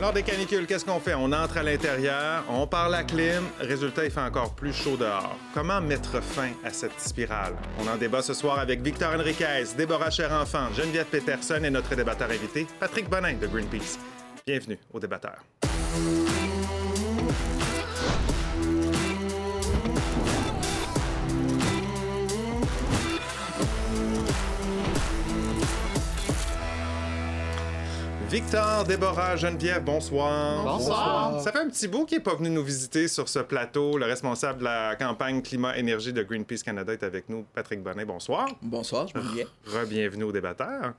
Lors des canicules, qu'est-ce qu'on fait? On entre à l'intérieur, on parle la clim, résultat, il fait encore plus chaud dehors. Comment mettre fin à cette spirale? On en débat ce soir avec Victor Enriquez, Déborah Cher-Enfant, Geneviève Peterson et notre débatteur invité, Patrick Bonin de Greenpeace. Bienvenue au débatteur. Victor, Déborah, Geneviève, bonsoir. Bonsoir. Ça fait un petit bout qui n'est pas venu nous visiter sur ce plateau. Le responsable de la campagne climat-énergie de Greenpeace Canada est avec nous, Patrick Bonnet. Bonsoir. Bonsoir, je me bien. Re-bienvenue au débatteur.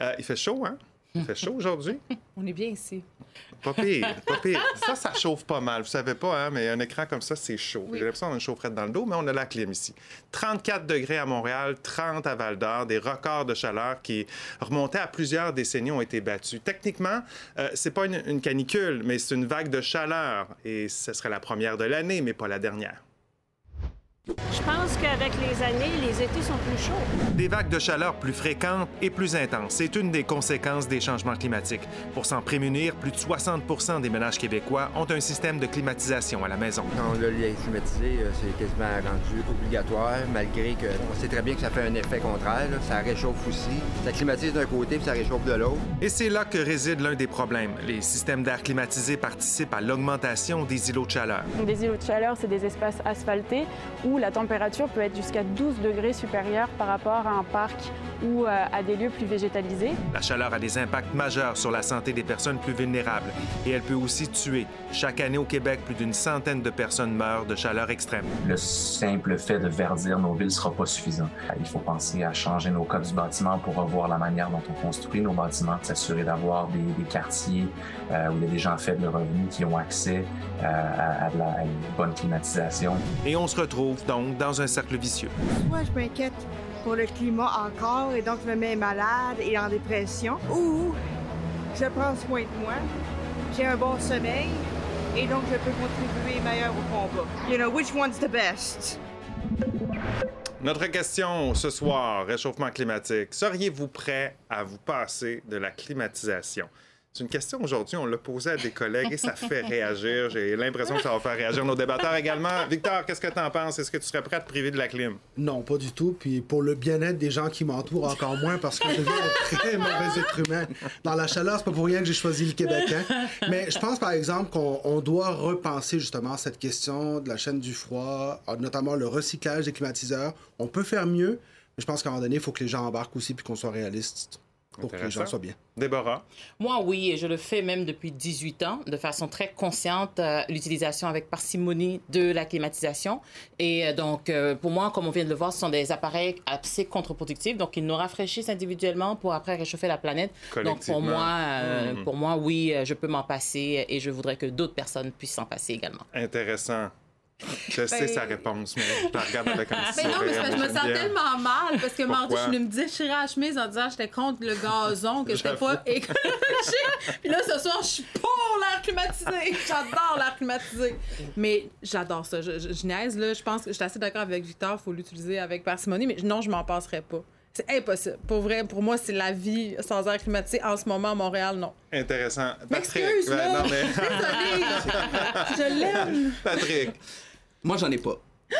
Euh, il fait chaud, hein? Il fait chaud aujourd'hui? On est bien ici. Pas pire, pas pire. Ça, ça chauffe pas mal. Vous savez pas, hein, mais un écran comme ça, c'est chaud. Oui. J'ai l'impression qu'on a une chaufferette dans le dos, mais on a la clim ici. 34 degrés à Montréal, 30 à Val-d'Or, des records de chaleur qui remontaient à plusieurs décennies ont été battus. Techniquement, euh, c'est pas une, une canicule, mais c'est une vague de chaleur. Et ce serait la première de l'année, mais pas la dernière. Je pense qu'avec les années, les étés sont plus chauds. Des vagues de chaleur plus fréquentes et plus intenses, c'est une des conséquences des changements climatiques. Pour s'en prémunir, plus de 60 des ménages québécois ont un système de climatisation à la maison. Quand on l'a climatisé, euh, c'est quasiment rendu obligatoire, malgré que on sait très bien que ça fait un effet contraire. là. Ça réchauffe aussi. Ça climatise d'un côté puis ça réchauffe de l'autre. Et c'est là que réside l'un des problèmes. Les systèmes d'air climatisés participent à l'augmentation des îlots de chaleur. Des îlots de chaleur, c'est des espaces asphaltés où la température peut être jusqu'à 12 degrés supérieure par rapport à un parc ou euh, à des lieux plus végétalisés. La chaleur a des impacts majeurs sur la santé des personnes plus vulnérables et elle peut aussi tuer. Chaque année au Québec, plus d'une centaine de personnes meurent de chaleur extrême. Le simple fait de verdir nos villes ne sera pas suffisant. Il faut penser à changer nos codes du bâtiment pour revoir la manière dont on construit nos bâtiments, s'assurer d'avoir des, des quartiers euh, où il y a des gens à faible revenu qui ont accès euh, à, à de la- à une bonne climatisation. Et on se retrouve donc dans un cercle vicieux. Moi, je m'inquiète pour le climat encore et donc je me mets malade et en dépression. Ou je prends soin de moi, j'ai un bon sommeil et donc je peux contribuer meilleur au combat. You know, which one's the best? Notre question ce soir, réchauffement climatique. Seriez-vous prêt à vous passer de la climatisation? C'est une question aujourd'hui, on l'a posée à des collègues et ça fait réagir. J'ai l'impression que ça va faire réagir nos débatteurs également. Victor, qu'est-ce que tu en penses? Est-ce que tu serais prêt à te priver de la clim? Non, pas du tout. Puis pour le bien-être des gens qui m'entourent, encore moins, parce que je deviens un très mauvais être humain. Dans la chaleur, c'est pas pour rien que j'ai choisi le Québec. hein. Mais je pense, par exemple, qu'on on doit repenser justement cette question de la chaîne du froid, notamment le recyclage des climatiseurs. On peut faire mieux, mais je pense qu'à un moment donné, il faut que les gens embarquent aussi puis qu'on soit réaliste pour que les gens soient bien. Déborah? Moi, oui, et je le fais même depuis 18 ans, de façon très consciente, euh, l'utilisation avec parcimonie de la climatisation. Et euh, donc, euh, pour moi, comme on vient de le voir, ce sont des appareils assez contre-productifs. Donc, ils nous rafraîchissent individuellement pour après réchauffer la planète. Donc, pour moi, euh, Mhm. pour moi, oui, je peux m'en passer et je voudrais que d'autres personnes puissent s'en passer également. Intéressant. Je sais Ben- sa réponse, mais je la regarde avec un petit Mais non, mais je me sens tellement mal parce que mardi, je voulais me déchirer la chemise en disant que j'étais contre le gazon, que j'étais pas écologique. Puis là, ce soir, je suis pour l'air climatisé. J'adore l'air climatisé. Mais j'adore ça. Je, je, je niaise, là. Je pense que je suis assez d'accord avec Victor. Il faut l'utiliser avec parcimonie. Mais non, je m'en passerai pas. C'est impossible. Pour vrai, pour moi, c'est la vie sans air climatisé en ce moment à Montréal, non. Intéressant. Patrick. M'excuse, ben, non, mais... Désolée. je l'aime. Patrick. Moi, j'en ai pas.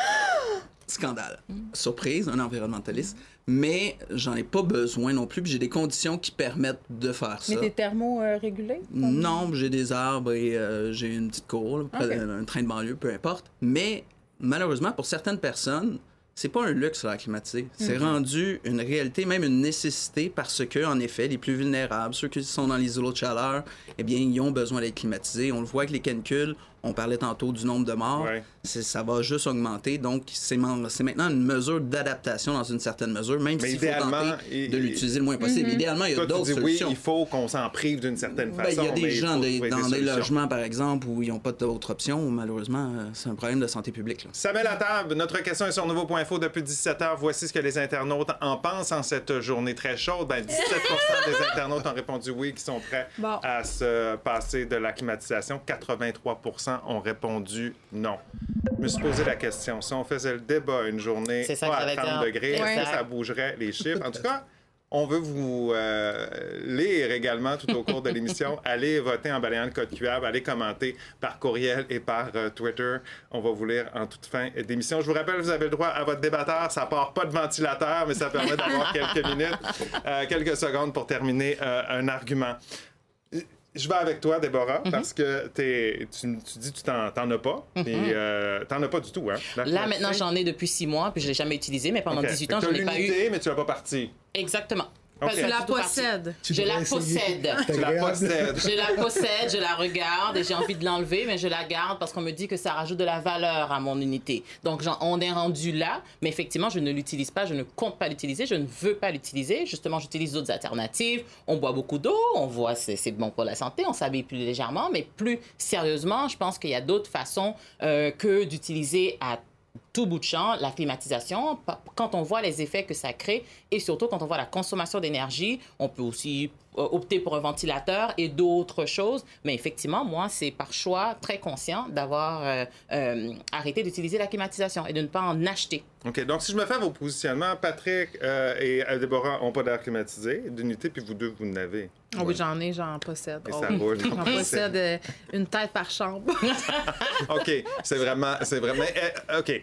Scandale. Surprise, un environnementaliste. Mais j'en ai pas besoin non plus. puis J'ai des conditions qui permettent de faire ça. Mais t'es thermo-régulé? Non, j'ai des arbres et euh, j'ai une petite cour, là, un train de banlieue, peu importe. Mais malheureusement, pour certaines personnes, c'est pas un luxe la climatisé. C'est rendu une réalité, même une nécessité, parce que, en effet, les plus vulnérables, ceux qui sont dans les îlots de chaleur, eh bien, ils ont besoin d'être climatisés. On le voit avec les canicules. On parlait tantôt du nombre de morts. Ouais. Ça va juste augmenter. Donc, c'est maintenant une mesure d'adaptation dans une certaine mesure, même s'il faut tenter de l'utiliser le moins possible. Idéalement, il y a d'autres dis oui, solutions. il faut qu'on s'en prive d'une certaine Ben, façon. il y a des gens des- dans des solutions. logements, par exemple, où ils n'ont pas d'autre option. Malheureusement, euh, c'est un problème de santé publique. là. Ça met la table. Notre question est sur Nouveau.info depuis 17 heures. Voici ce que les internautes en pensent en cette journée très chaude. Ben, 17% des internautes ont répondu oui, qui sont prêts Bon. à se passer de la climatisation. 83 ont répondu non. Je me suis posé la question. Si on faisait le débat une journée ça pas à j'allais 30 dire. degrés, est-ce que ça bougerait les chiffres? En tout cas, On veut vous euh, lire également tout au cours de l'émission. allez voter en balayant le code QAB, allez commenter par courriel et par euh, Twitter. On va vous lire en toute fin d'émission. Je vous rappelle, vous avez le droit à votre débatteur. Ça part pas de ventilateur, mais ça permet d'avoir quelques minutes, euh, quelques secondes pour terminer un argument. Je vais avec toi, Déborah, Mhm. parce que t'es- tu, tu dis que tu t'en as pas. Et euh, t'en as pas du tout, hein? Là, maintenant, j'en ai depuis six mois, puis je l'ai jamais utilisé, mais pendant Ok. 18 Fait ans, je l'ai pas eu. mais tu l'as pas parti. Exactement. Tu la possèdes. Tu Je la possède. Tu la possèdes. Je la possède, je la regarde et j'ai envie de l'enlever, mais je la garde parce qu'on me dit que ça rajoute de la valeur à mon unité. Donc, j'en- on est rendu là, mais effectivement, je ne l'utilise pas, je ne compte pas l'utiliser, je ne veux pas l'utiliser. Justement, j'utilise d'autres alternatives. On boit beaucoup d'eau, on voit c'est c'est bon pour la santé, on s'habille plus légèrement, mais plus sérieusement, je pense qu'il y a d'autres façons euh, que d'utiliser à tout bout de champ, la climatisation, quand on voit les effets que ça crée et surtout quand on voit la consommation d'énergie, on peut aussi opter pour un ventilateur et d'autres choses. Mais effectivement, moi, c'est par choix très conscient d'avoir euh, euh, arrêté d'utiliser la climatisation et de ne pas en acheter. OK. Donc, si je me fais à vos positionnements, Patrick euh, et euh, Déborah n'ont pas d'air climatisé, d'unité, puis vous deux, vous en avez. Ah oui, j'en ai, j'en possède. Et Oh ça oui. roule. J'en possède euh, une tête par chambre. OK. C'est vraiment. C'est vraiment. euh, OK.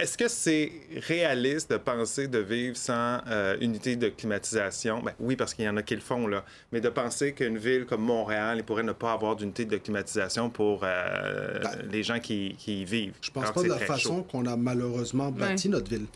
Est-ce que c'est réaliste de penser de vivre sans euh, unité de climatisation? Ben, oui, parce qu'il y en a qui le font, là. Mais de penser qu'une ville comme Montréal il pourrait ne pas avoir d'unité de climatisation pour euh, les gens qui, qui y vivent. Je pense pas de la façon qu'on a malheureusement bâti Ouais. notre ville.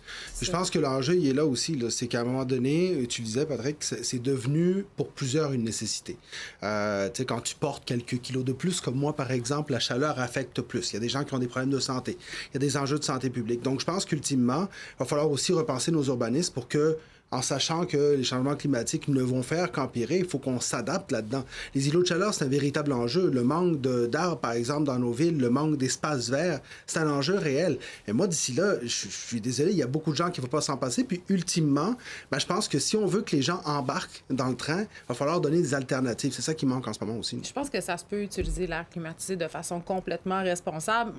Je pense que l'enjeu, il est là aussi. là. C'est qu'à un moment donné, tu disais, Patrick, c'est c'est devenu pour plusieurs une nécessité. Euh, tu sais, quand tu portes quelques kilos de plus, comme moi, par exemple, la chaleur affecte plus. Il y a des gens qui ont des problèmes de santé. Il y a des enjeux de santé publique. Donc, je pense qu'ultimement, il va falloir aussi repenser nos urbanismes pour que en sachant que les changements climatiques ne vont faire qu'empirer, il faut qu'on s'adapte là-dedans. Les îlots de chaleur, c'est un véritable enjeu. Le manque d'arbres, par exemple, dans nos villes, le manque d'espaces verts, c'est un enjeu réel. Et moi, d'ici là, je, suis désolé, il y a beaucoup de gens qui ne vont pas s'en passer. Puis, ultimement, ben, je pense que si on veut que les gens embarquent dans le train, il va falloir donner des alternatives. C'est ça qui manque en ce moment aussi. Je pense que ça se peut utiliser l'air climatisé de façon complètement responsable.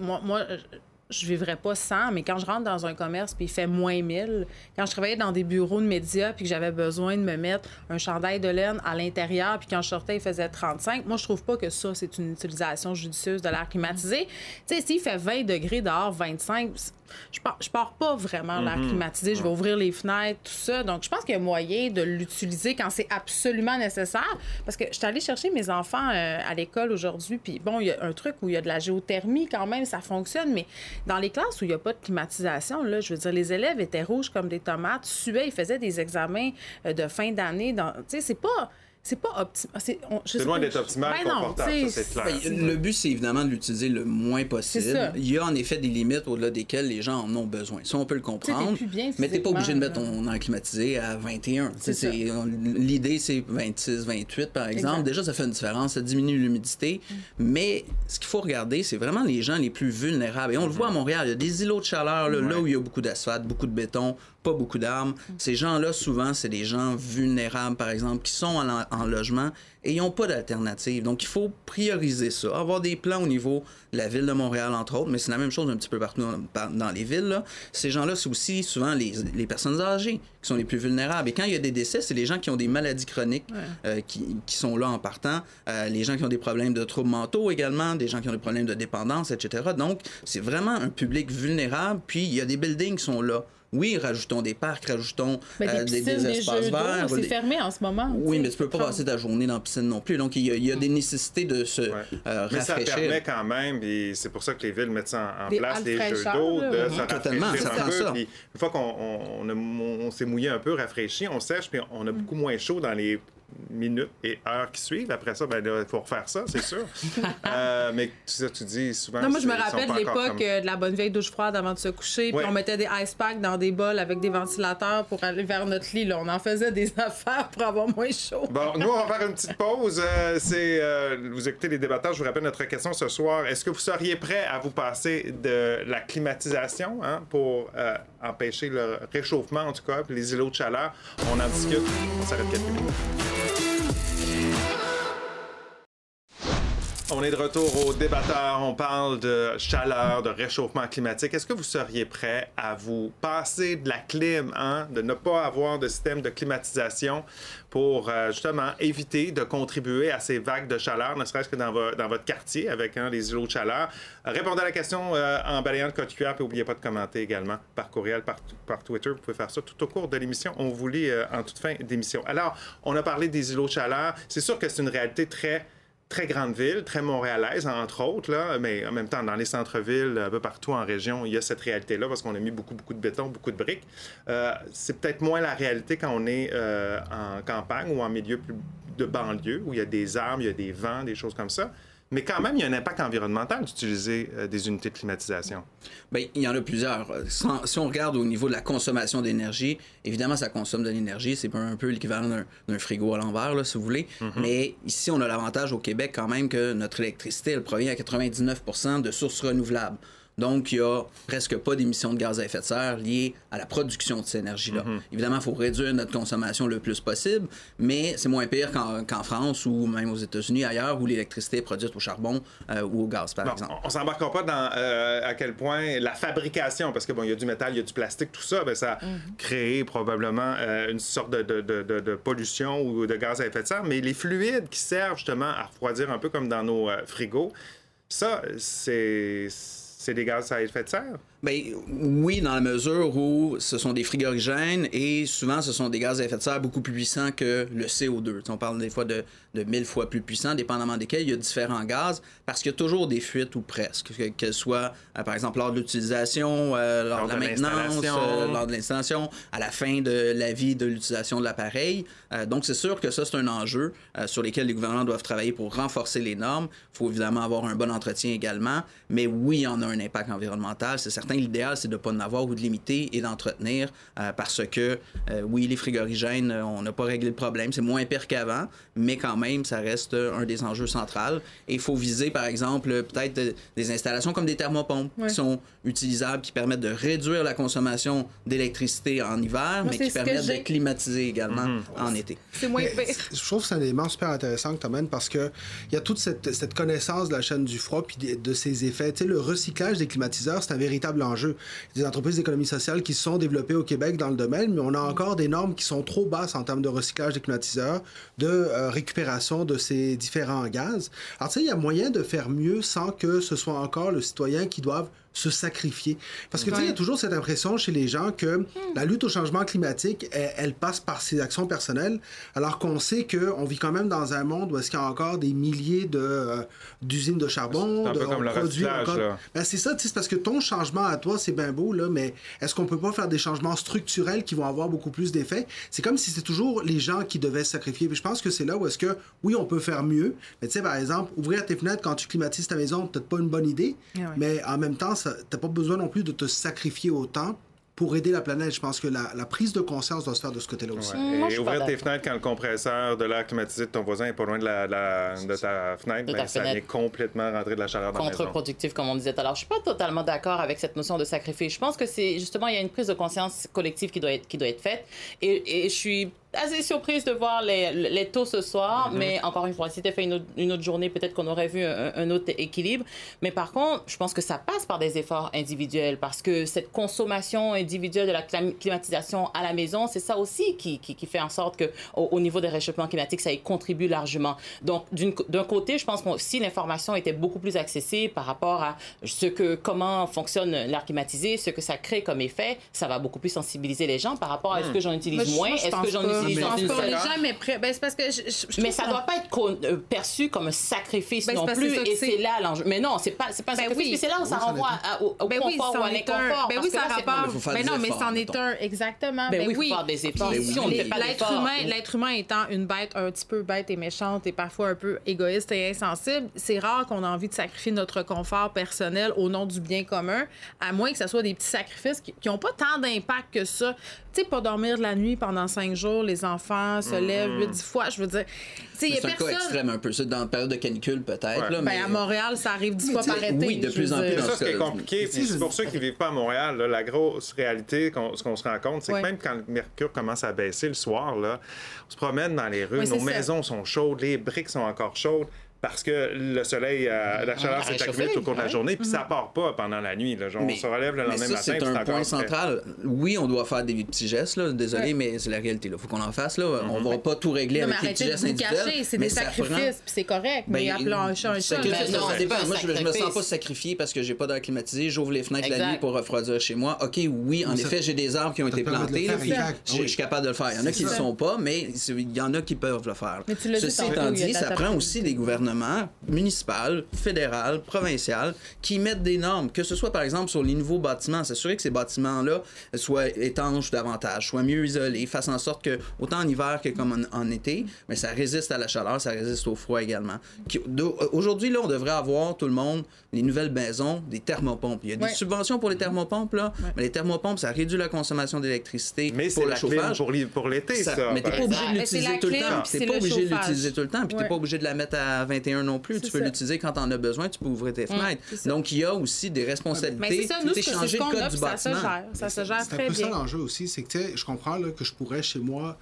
Moi, moi je- vivrais pas sans, mais quand je rentre dans un commerce puis il fait moins 1000, quand je travaillais dans des bureaux de médias puis que j'avais besoin de me mettre un chandail de laine à l'intérieur puis quand je sortais, il faisait 35, moi, je trouve pas que ça, c'est une utilisation judicieuse de l'air climatisé. Tu sais, s'il fait 20 degrés dehors, 25, je pars, je pars pas vraiment l'air climatisé. Je vais ouvrir les fenêtres, tout ça. Donc, je pense qu'il y a moyen de l'utiliser quand c'est absolument nécessaire. Parce que je suis allée chercher mes enfants euh, à l'école aujourd'hui, puis bon, il y a un truc où il y a de la géothermie quand même, ça fonctionne, mais dans les classes où il n'y a pas de climatisation, là, je veux dire, les élèves étaient rouges comme des tomates, suaient, ils faisaient des examens euh, de fin d'année. Tu sais, c'est pas. C'est pas optimal. C'est loin d'être optimal, confortable, ça, c'est clair. Ben, le but, c'est évidemment de l'utiliser le moins possible. Il y a en effet des limites au-delà desquelles les gens en ont besoin. Ça, on peut le comprendre. plus bien mais t'es pas obligé de mettre ton air climatisé à 21. C'est Tu sais, c'est- on- L'idée, c'est 26, 28, par exemple. Exact. Déjà, ça fait une différence. Ça diminue l'humidité. Mais ce qu'il faut regarder, c'est vraiment les gens les plus vulnérables. Et on le voit à Montréal. Il y a des îlots de chaleur, là, là où il y a beaucoup d'asphalte, beaucoup de béton, pas beaucoup d'arbres. Ces gens-là, souvent, c'est des gens vulnérables, par exemple, qui sont en, en logement et ils n'ont pas d'alternative. Donc, il faut prioriser ça. Avoir des plans au niveau de la ville de Montréal, entre autres, mais c'est la même chose un petit peu partout dans, les villes. là. Ces gens-là, c'est aussi souvent les, les personnes âgées qui sont les plus vulnérables. Et quand il y a des décès, c'est les gens qui ont des maladies chroniques euh, qui, qui sont là en partant. Euh, les gens qui ont des problèmes de troubles mentaux également, des gens qui ont des problèmes de dépendance, etc. Donc, c'est vraiment un public vulnérable. Puis, il y a des buildings qui sont là. Oui, rajoutons des parcs, rajoutons Mais euh, des piscines, des, espaces jeux d'eau, verts. c'est des- fermé en ce moment. oui, mais tu peux pas passer ta journée dans la piscine non plus. Donc, il y a, il y a des nécessités de se euh, Mais ça permet quand même, et c'est pour ça que les villes mettent ça en, en Des place, des jeux d'eau, de oui. se Totalement, rafraîchir ça un peu. ça. Puis une fois qu'on on, on a- on s'est mouillé un peu, rafraîchi, on sèche, puis on a beaucoup moins chaud dans les minutes et heures qui suivent. Après ça, ben il faut refaire ça, c'est sûr. Euh, mais ça, tu dis souvent... Non, moi, je me rappelle l'époque comme- euh, de la bonne vieille douche froide avant de se coucher. Puis on mettait des ice packs dans des bols avec des ventilateurs pour aller vers notre lit. Là. On en faisait des affaires pour avoir moins chaud. Bon, nous, on va faire une petite pause. Euh, c'est, euh, vous écoutez les débatteurs. Je vous rappelle notre question ce soir. Est-ce que vous seriez prêt à vous passer de la climatisation hein, pour empêcher le réchauffement, en tout cas, puis les îlots de chaleur? On en discute. On s'arrête quelques minutes. On est de retour au débatteur. On parle de chaleur, de réchauffement climatique. Est-ce que vous seriez prêt à vous passer de la clim, hein, de ne pas avoir de système de climatisation pour euh, justement éviter de contribuer à ces vagues de chaleur, ne serait-ce que dans, vo- dans votre quartier avec hein, les îlots de chaleur? Répondez à la question euh, en balayant le code QR, puis n'oubliez pas de commenter également par courriel, par, par Twitter. Vous pouvez faire ça tout au cours de l'émission. On vous lit euh, en toute fin d'émission. Alors, on a parlé des îlots de chaleur. C'est sûr que c'est une réalité très très grande ville, très montréalaise, entre autres, là, mais en même temps, dans les centres-villes, un peu partout en région, il y a cette réalité-là parce qu'on a mis beaucoup, beaucoup de béton, beaucoup de briques. Euh, c'est peut-être moins la réalité quand on est euh, en campagne ou en milieu plus de banlieue, où il y a des arbres, il y a des vents, des choses comme ça. Mais quand même, il y a un impact environnemental d'utiliser euh, des unités de climatisation. Bien, il y en a plusieurs. Sans- si on regarde au niveau de la consommation d'énergie, évidemment, ça consomme de l'énergie. C'est un peu l'équivalent d'un- frigo à l'envers, là, si vous voulez. Mais ici, on a l'avantage au Québec quand même que notre électricité, elle provient à 99% de sources renouvelables. Donc, il n'y a presque pas d'émissions de gaz à effet de serre liées à la production de cette énergie-là. Évidemment, il faut réduire notre consommation le plus possible, mais c'est moins pire qu'en France ou même aux États-Unis, ailleurs, où l'électricité est produite au charbon euh, ou au gaz, par Bon, exemple. on, on s'embarquera pas dans euh, à quel point la fabrication, parce que bon, il y a du métal, il y a du plastique, tout ça, ben, ça a créé probablement euh, une sorte de, de- de- de- de pollution ou de gaz à effet de serre. Mais les fluides qui servent justement à refroidir un peu comme dans nos euh, frigos, ça, c'est c'est des gaz à. Ben, oui, dans la mesure où ce sont des frigorigènes et souvent ce sont des gaz à effet de serre beaucoup plus puissants que le CO2. Tu sais, On parle des fois de, de 1000 fois plus puissants, dépendamment desquels il y a différents gaz, parce qu'il y a toujours des fuites ou presque, que- qu'elles soient, euh, par exemple, lors de l'utilisation, euh, lors, Lors de la maintenance, euh, lors de l'installation, à la fin de la vie de l'utilisation de l'appareil. Euh, donc, c'est sûr que ça, c'est un enjeu sur lequel les gouvernements doivent travailler pour renforcer les normes. Il faut évidemment avoir un bon entretien également, mais oui, en a un impact environnemental. C'est certain, l'idéal, c'est de ne pas en avoir ou de limiter et d'entretenir euh, parce que, euh, oui, les frigorigènes, euh, on n'a pas réglé le problème. C'est moins pire qu'avant, mais quand même, ça reste un des enjeux centraux. Et il faut viser, par exemple, peut-être des installations comme des thermopompes Ouais. qui sont utilisables, qui permettent de réduire la consommation d'électricité en hiver, Moi, mais qui permettent de climatiser également en été. C'est moins Mais pire. Je trouve que c'est un élément super intéressant que tu amènes parce qu'il y a toute cette, cette connaissance de la chaîne du froid puis de, de ses effets. Tu sais, le recyclage des climatiseurs, c'est un véritable a des entreprises d'économie sociale qui sont développées au Québec dans le domaine, mais on a encore des normes qui sont trop basses en termes de recyclage des climatiseurs, de euh, récupération de ces différents gaz. Alors, tu sais, il y a moyen de faire mieux sans que ce soit encore le citoyen qui doive se sacrifier. Parce que, tu sais, il y a toujours cette impression chez les gens que la lutte au changement climatique, elle, elle passe par ses actions personnelles, alors qu'on sait qu'on vit quand même dans un monde où est-ce qu'il y a encore des milliers de, euh, d'usines de charbon, C'est un peu de, comme le produit encore... Ben, c'est ça, tu sais, c'est parce que ton changement à toi, c'est bien beau, là, mais est-ce qu'on peut pas faire des changements structurels qui vont avoir beaucoup plus d'effet? C'est comme si c'était toujours les gens qui devaient se sacrifier. Puis je pense que c'est là où est-ce que, oui, on peut faire mieux, mais tu sais, par exemple, ouvrir tes fenêtres quand tu climatises ta maison, peut-être pas une bonne idée, Ah ouais. mais en même temps, ça- t'as pas besoin non plus de te sacrifier autant pour aider la planète. Je pense que la, la prise de conscience doit se faire de ce côté-là aussi. Ouais. moi, Et ouvrir tes fenêtres quand le compresseur de l'air climatisé de ton voisin est pas loin de, la, la- de ta fenêtre, De ben, ta ça vient complètement rentrer de la chaleur dans la maison. contre-productif, comme on disait tout à l'heure. Je suis pas totalement d'accord avec cette notion de sacrifice. Je pense que c'est justement, il y a une prise de conscience collective qui doit être, qui doit être faite. Et, et je suis assez surprise de voir les, les taux ce soir, mais encore une fois, si c'était fait une autre, une autre journée, peut-être qu'on aurait vu un, un autre équilibre. Mais par contre, je pense que ça passe par des efforts individuels parce que cette consommation individuelle de la clim- climatisation à la maison, c'est ça aussi qui, qui, qui fait en sorte que au, au niveau des réchauffements climatiques, ça y contribue largement. Donc, d'un côté, je pense que si l'information était beaucoup plus accessible par rapport à ce que, comment fonctionne l'air climatisé, ce que ça crée comme effet, ça va beaucoup plus sensibiliser les gens par rapport à est-ce que j'en utilise moins, est-ce que j'en pas. Je pense mais prêt- ben, c'est parce que je, je- mais ça qu'on- doit pas être con- euh, perçu comme un sacrifice Ben, c'est non plus, et c'est. là l'enjeu. Mais non, c'est pas, c'est pas un Ben sacrifice, oui. mais c'est là où ça renvoie au, Ben confort ou à est l'inconfort. un. Ben oui, ça rapporte. Ben des non, mais c'en est un, exactement. Ben oui, il faut faire des efforts. Ne l'être humain, oui. l'être humain étant une bête un petit peu bête et méchante et parfois un peu égoïste et insensible, c'est rare qu'on a envie de sacrifier notre confort personnel au nom du bien commun, à moins que ce soit des petits sacrifices qui n'ont pas tant d'impact que ça. Tu sais, pas dormir de la nuit pendant cinq jours, les enfants se lèvent huit, dix fois, je veux dire. C'est un cas personne. extrême un peu. Ça, dans la période de canicule, peut-être. Ouais. là, Ben, mais... à Montréal, ça arrive dix fois tu sais, par été. oui, de plus en plus. C'est ça ce qui est compliqué. C'est pour ceux qui vivent pas à Montréal. là, la grosse réalité, ce qu'on se rend compte, c'est Ouais. que même quand le mercure commence à baisser le soir, là, on se promène dans les rues, Ouais, nos c'est ça. maisons sont chaudes, les briques sont encore chaudes. Parce que le soleil, euh, la chaleur Ah, s'est accumulée au cours de la journée, puis ça part pas pendant la nuit. Là. Genre, on se relève le mais lendemain ça, matin, c'est un point central. Oui, on doit faire des petits gestes, là. désolé, mais c'est la réalité. Il faut qu'on en fasse. Là. Mm-hmm. On va pas tout régler Non, avec des petits arrêtez de gestes individuels. cacher, c'est des prend- sacrifices, puis c'est correct. Mais Ben, appelons un chat un chat. Ben non, ça dépend. Moi, je, je me sens sacrifice. pas sacrifié parce que j'ai pas d'air climatisé. J'ouvre les fenêtres la nuit pour refroidir chez moi. OK, oui, en effet, j'ai des arbres qui ont été de plantés. je, suis capable de le faire. Il y en a qui ne le sont pas, mais il y en a qui peuvent le faire. Ceci étant dit, de ça prend aussi des gouvernements municipaux, fédéraux, provinciaux qui mettent des normes, que ce soit par exemple sur les nouveaux bâtiments, s'assurer que ces bâtiments-là soient étanches davantage, soient mieux isolés, fassent en sorte que, autant en hiver que comme en, en été, mais ça résiste à la chaleur, ça résiste au froid également. De- Aujourd'hui, là, on devrait avoir, tout le monde, les nouvelles maisons, des thermopompes. Il y a des Ouais. subventions pour les thermopompes, là, mais les thermopompes, ça réduit la consommation d'électricité Mais c'est pour le chauffage. pour l'été, ça. Mais t'es pas obligé de l'utiliser tout le temps. puis T'es pas obligé de l'utiliser tout le temps. Puis t'es pas obligé de la mettre à 21 non plus. Tu peux l'utiliser quand t'en as besoin. Tu peux ouvrir tes fenêtres. c'est ça. Donc, il y a aussi des Mais responsabilités. c'est ça, nous, c'est changer le code puis du ça se bâtiment. gère. Ça se gère C'est un très peu ça bien. l'enjeu aussi, c'est que tu sais, je comprends là, que je pourrais chez moi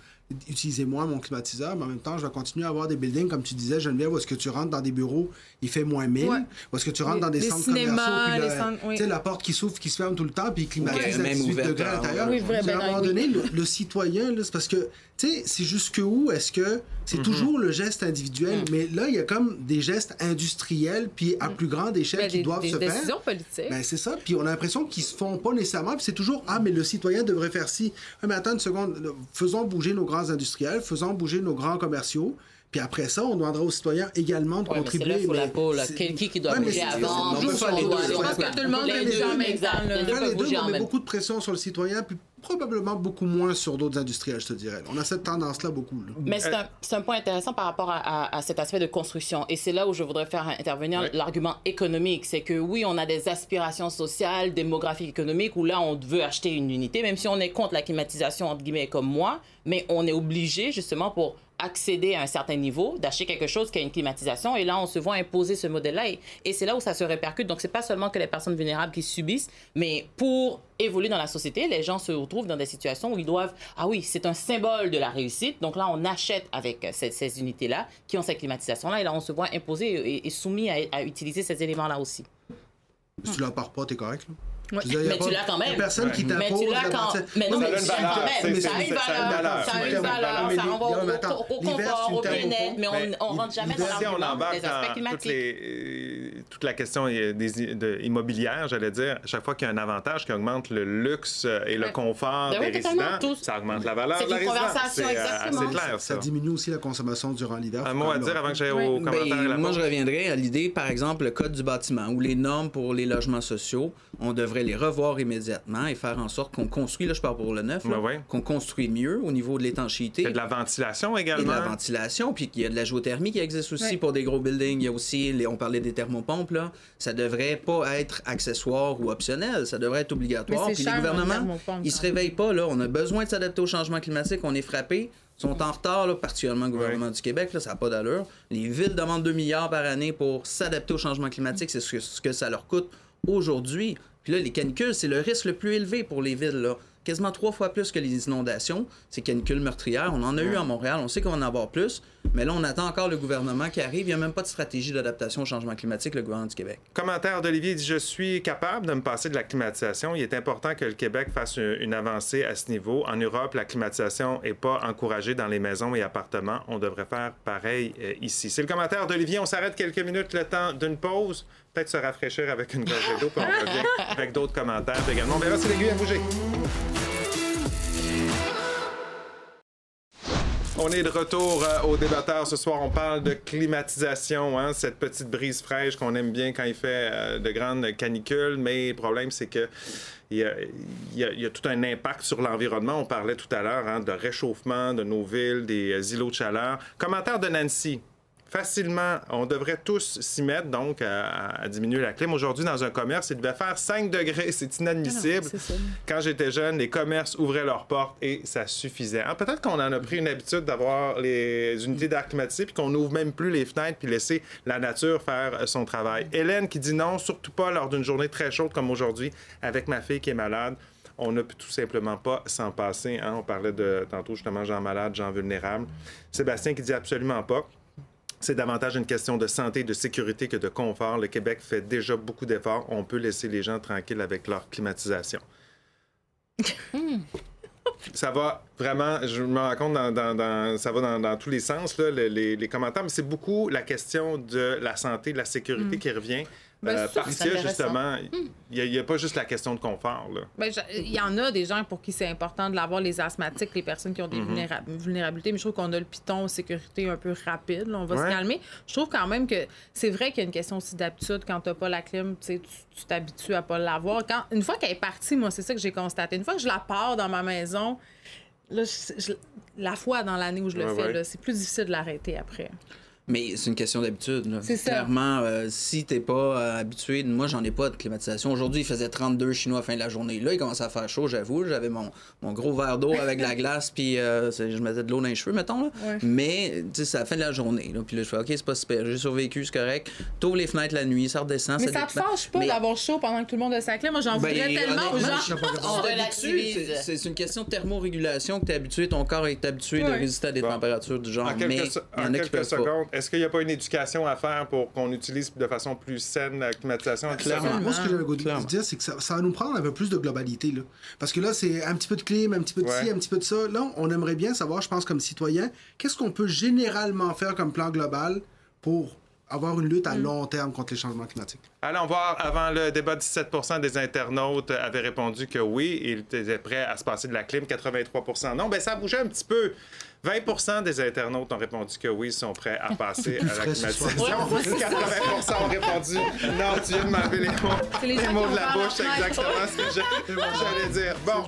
utiliser moins mon climatiseur, mais en même temps, je vais continuer à avoir des buildings, comme tu disais, Geneviève, où est-ce que tu rentres dans des bureaux, il fait moins 1000, Ouais. où est-ce que tu rentres Les- dans des les centres cinémas, commerciaux, puis les le- centres- oui. tu sais, la porte qui s'ouvre, qui se ferme tout le temps, puis il climatise Ok, à même 18 ouverte, degrés à l'intérieur. Oui, ben à un moment oui. donné, le, le citoyen, c'est parce que, tu sais, c'est jusqu'où est-ce que c'est toujours le geste individuel, mais là, il y a comme des gestes industriels, puis à plus grande échelle Ben, qui des, doivent des se faire. décisions politiques. Ben, c'est ça. Puis on a l'impression qu'ils se font pas nécessairement. Puis c'est toujours Ah, mais le citoyen devrait faire ci. Ah, mais attends une seconde. Faisons bouger nos grands industriels, faisons bouger nos grands commerciaux. Puis après ça, on demandera aux citoyens également de Ouais, mais c'est contribuer. mais c'est- Qui, doit Ouais, bouger avant? on peut les deux, je pense que tout le monde les deux, exact. Les on met beaucoup de pression sur le citoyen, puis probablement beaucoup moins sur d'autres industriels, je te dirais. On a cette tendance-là beaucoup. là. Mais c'est un, point intéressant par rapport à, à- à cet aspect de construction. Et c'est là où je voudrais faire intervenir Ouais. l'argument économique. C'est que oui, on a des aspirations sociales, démographiques, économiques, où là, on veut acheter une unité, même si on est contre la climatisation, entre guillemets, comme moi, mais on est obligé, justement, pour accéder à un certain niveau, d'acheter quelque chose qui a une climatisation. Et là, on se voit imposer ce modèle-là. Et, c'est là où ça se répercute. Donc, c'est pas seulement que les personnes vulnérables qui subissent, mais pour évoluer dans la société, les gens se retrouvent dans des situations où ils doivent... Ah oui, c'est un symbole de la réussite. Donc là, on achète avec ces, unités-là qui ont cette climatisation-là. Et là, on se voit imposer et, soumis à, à utiliser ces éléments-là aussi. Si tu la pars pas, t'es correct. Là? Ouais. Dire, Mais pas- tu l'as quand même. personne qui Mais tu l'as la quand partie- mais non, mais tu l'as quand même. Ça a une valeur. Ça a une valeur. Ça renvoie Mais au, confort, au bien-être, mais on, on rentre jamais dans des aspects climatiques. Toute la question euh, des, de, immobilière, j'allais dire, chaque fois qu'il y a un avantage qui augmente le luxe euh, et le confort Ben oui, des résidents, tout. ça augmente la valeur C'est de la résidence. C'est, euh, exactement. C'est clair, ça. Ça diminue aussi la consommation durant l'hiver. Un mot à dire avant que j'aille Oui. au Ben, commentaire la moi, je reviendrai à l'idée, par exemple, le code du bâtiment ou les normes pour les logements sociaux. On devrait les revoir immédiatement et faire en sorte qu'on construit, là, je parle pour le neuf, Ben ouais. qu'on construit mieux au niveau de l'étanchéité. Il y a de la ventilation Et de également. la ventilation, puis qu'il y a de la géothermie qui existe aussi pour des gros buildings. Il y a aussi, les- on parlait des thermopompes, là. Ça devrait pas être accessoire ou optionnel. Ça devrait être obligatoire. Puis gouvernements, thermopompe, ils se réveillent pas, là. On a besoin de s'adapter au changement climatique. On est frappé. Ils sont en retard, là, particulièrement le gouvernement du Québec. Là, ça n'a pas d'allure. Les villes demandent 2 milliards par année pour s'adapter au changement climatique. C'est ce que, ce que ça leur coûte aujourd'hui. Puis là, les canicules, c'est le risque le plus élevé pour les villes. Là. Quasiment trois fois plus que les inondations. Ces canicules meurtrières, on en a eu à Montréal. On sait qu'on va en avoir plus. Mais là, on attend encore le gouvernement qui arrive. Il n'y a même pas de stratégie d'adaptation au changement climatique, le gouvernement du Québec. Commentaire d'Olivier dit Je suis capable de me passer de la climatisation. Il est important que le Québec fasse une, une avancée à ce niveau. En Europe, la climatisation n'est pas encouragée dans les maisons et appartements. On devrait faire pareil euh, ici. C'est le commentaire d'Olivier. On s'arrête quelques minutes le temps d'une pause. Peut-être se rafraîchir avec une gorgée d'eau, puis on revient avec d'autres commentaires également. On verra si l'aiguille a bougé. On est de retour euh, au débatteur. Ce soir, on parle de climatisation, hein, cette petite brise fraîche qu'on aime bien quand il fait euh, de grandes canicules. Mais le problème, c'est que il y, a, tout un impact sur l'environnement. On parlait tout à l'heure hein, de réchauffement de nos villes, des euh, îlots de chaleur. Commentaire de Nancy. Facilement, on devrait tous s'y mettre, donc, à, à diminuer la clim. Aujourd'hui, dans un commerce, il devait faire 5 degrés. C'est inadmissible. ça. Quand j'étais jeune, les commerces ouvraient leurs portes et ça suffisait. Ah, Peut-être qu'on en a pris une habitude d'avoir les unités d'air climatisé puis qu'on n'ouvre même plus les fenêtres puis laisser la nature faire euh, son travail. Hélène qui dit non, surtout pas lors d'une journée très chaude comme aujourd'hui avec ma fille qui est malade. On ne peut tout simplement pas s'en passer. hein. On parlait de tantôt justement gens malades, gens vulnérables. Sébastien qui dit absolument pas. C'est davantage une question de santé, de sécurité que de confort. Le Québec fait déjà beaucoup d'efforts. On peut laisser les gens tranquilles avec leur climatisation. ça va vraiment, je me rends compte, dans, dans- dans- ça va dans, dans tous les sens, là, les, les commentaires, mais c'est beaucoup la question de la santé, de la sécurité qui revient. Ben, euh, parce que intéressant. justement, il n'y a, pas juste la question de confort. Ben, il y en a des gens pour qui c'est important de l'avoir, les asthmatiques, les personnes qui ont des vulnéra- vulnérabilités, mais je trouve qu'on a le piton en sécurité un peu rapide, là, on va Ouais. se calmer. Je trouve quand même que c'est vrai qu'il y a une question aussi d'habitude. Quand tu n'as pas la clim, tu t'habitues à pas l'avoir. Quand, une fois qu'elle est partie, moi, c'est ça que j'ai constaté. Une fois que je la pars dans ma maison, là, je- je- la fois dans l'année où je le Ouais, fais, ouais. c'est plus difficile de l'arrêter après. Mais c'est une question d'habitude. là. C'est ça. Clairement, euh, si t'es pas euh, habitué, moi j'en ai pas de climatisation. Aujourd'hui, il faisait 32 chinois à la fin de la journée. Là, il commençait à faire chaud, j'avoue. J'avais mon, mon gros verre d'eau avec de la glace, puis euh, je mettais de l'eau dans les cheveux, mettons. Là. Ouais. Mais, tu sais, c'est à la fin de la journée. Là. Puis là, je fais, OK, c'est pas super, j'ai survécu, c'est correct. T'ouvres les fenêtres la nuit, ça redescend. Mais ça te dépend. fâche pas Mais- d'avoir chaud pendant que tout le monde a sa clim? Moi, j'en Ben, voudrais tellement aux gens. C'est- C'est une question de thermorégulation que tu es habitué, ton corps est habitué de Ouais. résister à des Bon. températures du genre. En quelques, mais en quelques pas. Est-ce qu'il n'y a pas une éducation à faire pour qu'on utilise de façon plus saine la climatisation? Clairement. Moi, ce que j'avais goût de dire, c'est que ça, ça va nous prendre un peu plus de globalité. Là. Parce que là, c'est un petit peu de clim, un petit peu de ci, Ouais. un petit peu de ça. Là, on aimerait bien savoir, je pense, comme citoyen, qu'est-ce qu'on peut généralement faire comme plan global pour avoir une lutte à long terme contre les changements climatiques? Allons voir, avant le débat, 17% des internautes avaient répondu que oui, ils étaient prêts à se passer de la clim, 83% non. Ben ça a bougé un petit peu. 20% des internautes ont répondu que oui, ils sont prêts à passer à la climatisation. 80% ont répondu non, tu viens de m'enlever les mots, les mots de la bouche, c'est exactement ce que j'allais dire. Bon,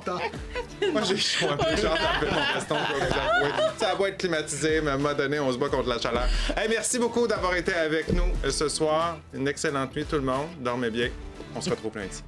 moi j'ai chaud un peu, j'ai d'enlever mon veston, je vais vous avouer. Ça va être climatisé, mais à un moment donné, on se bat contre la chaleur. Hey, merci beaucoup d'avoir été avec nous ce soir. Une excellente nuit tout le monde. Dormez bien. On se retrouve lundi.